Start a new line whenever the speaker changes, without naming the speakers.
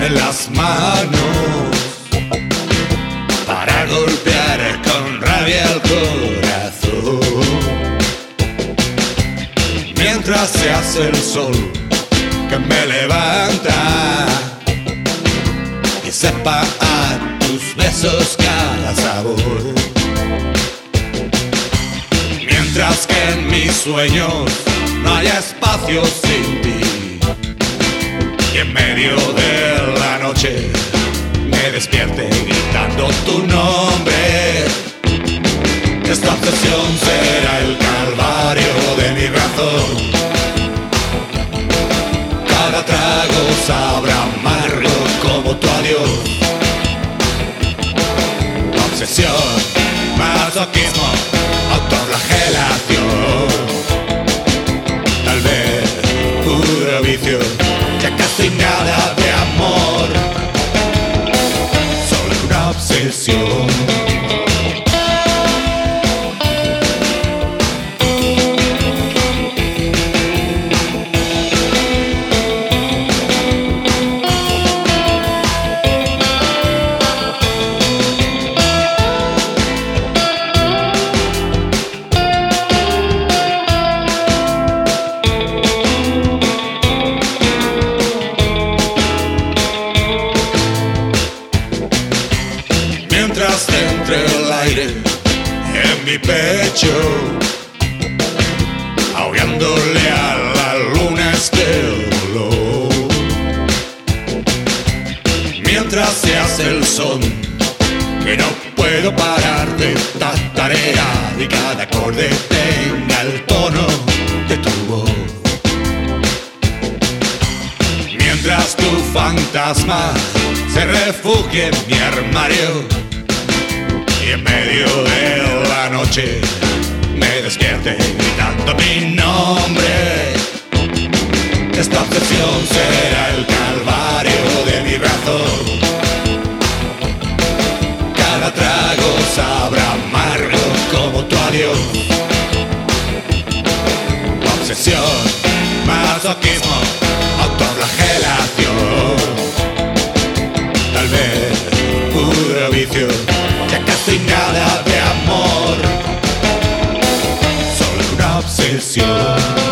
en las manos para golpear con rabia el corazón. Mientras se hace el sol que me levanta y sepa a tus besos cada sabor. Mientras que en mis sueños no hay espacio sin ti en medio de la noche me despierte gritando tu nombre. Esta obsesión será el calvario de mi razón. Cada trago sabrá amargo como tu adiós. Obsesión, masoquismo, una en mi pecho, ahogándole a la luna este. Mientras se hace el son, que no puedo parar de esta tarea y cada acorde tenga el tono de tu voz. Mientras tu fantasma se refugie en mi armario en medio de la noche me despierte gritando mi nombre. Esta obsesión será el calvario de mi brazo. Cada trago sabrá amargo como tu adiós. Obsesión, masoquismo, autoflagelación. Tal vez puro vicio. sesión.